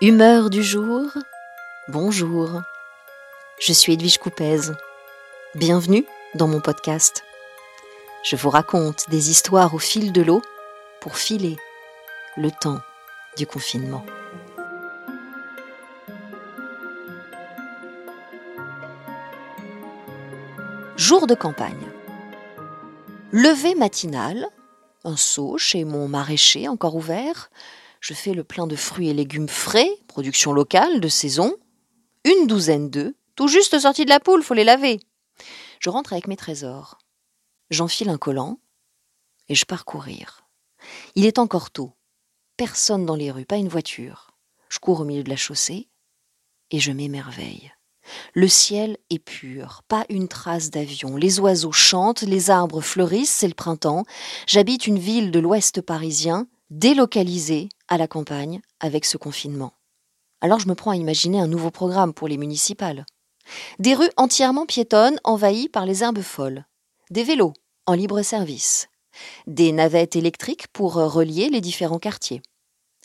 Humeur du jour, bonjour. Je suis Edwige Coupez. Bienvenue dans mon podcast. Je vous raconte des histoires au fil de l'eau pour filer le temps du confinement. Jour de campagne. Levé matinal, un seau chez mon maraîcher encore ouvert, je fais le plein de fruits et légumes frais, production locale, de saison. Une douzaine d'œufs, tout juste sortis de la poule, faut les laver. Je rentre avec mes trésors. J'enfile un collant et je pars courir. Il est encore tôt. Personne dans les rues, pas une voiture. Je cours au milieu de la chaussée et je m'émerveille. Le ciel est pur, pas une trace d'avion. Les oiseaux chantent, les arbres fleurissent, c'est le printemps. J'habite une ville de l'ouest parisien, délocalisée à la campagne avec ce confinement. Alors je me prends à imaginer un nouveau programme pour les municipales. Des rues entièrement piétonnes envahies par les herbes folles. Des vélos en libre service. Des navettes électriques pour relier les différents quartiers.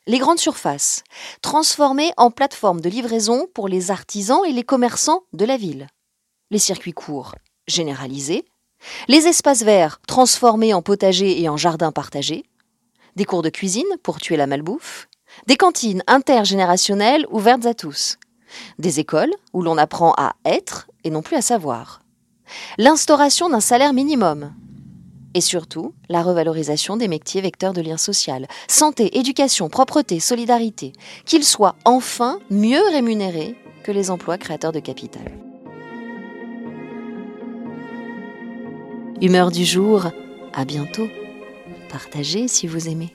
Les grandes surfaces, transformées en plateformes de livraison pour les artisans et les commerçants de la ville. Les circuits courts, généralisés. Les espaces verts, transformés en potagers et en jardins partagés des cours de cuisine pour tuer la malbouffe, des cantines intergénérationnelles ouvertes à tous, des écoles où l'on apprend à être et non plus à savoir, l'instauration d'un salaire minimum, et surtout la revalorisation des métiers vecteurs de lien social, santé, éducation, propreté, solidarité, qu'ils soient enfin mieux rémunérés que les emplois créateurs de capital. Humeur du jour, à bientôt. Partagez si vous aimez.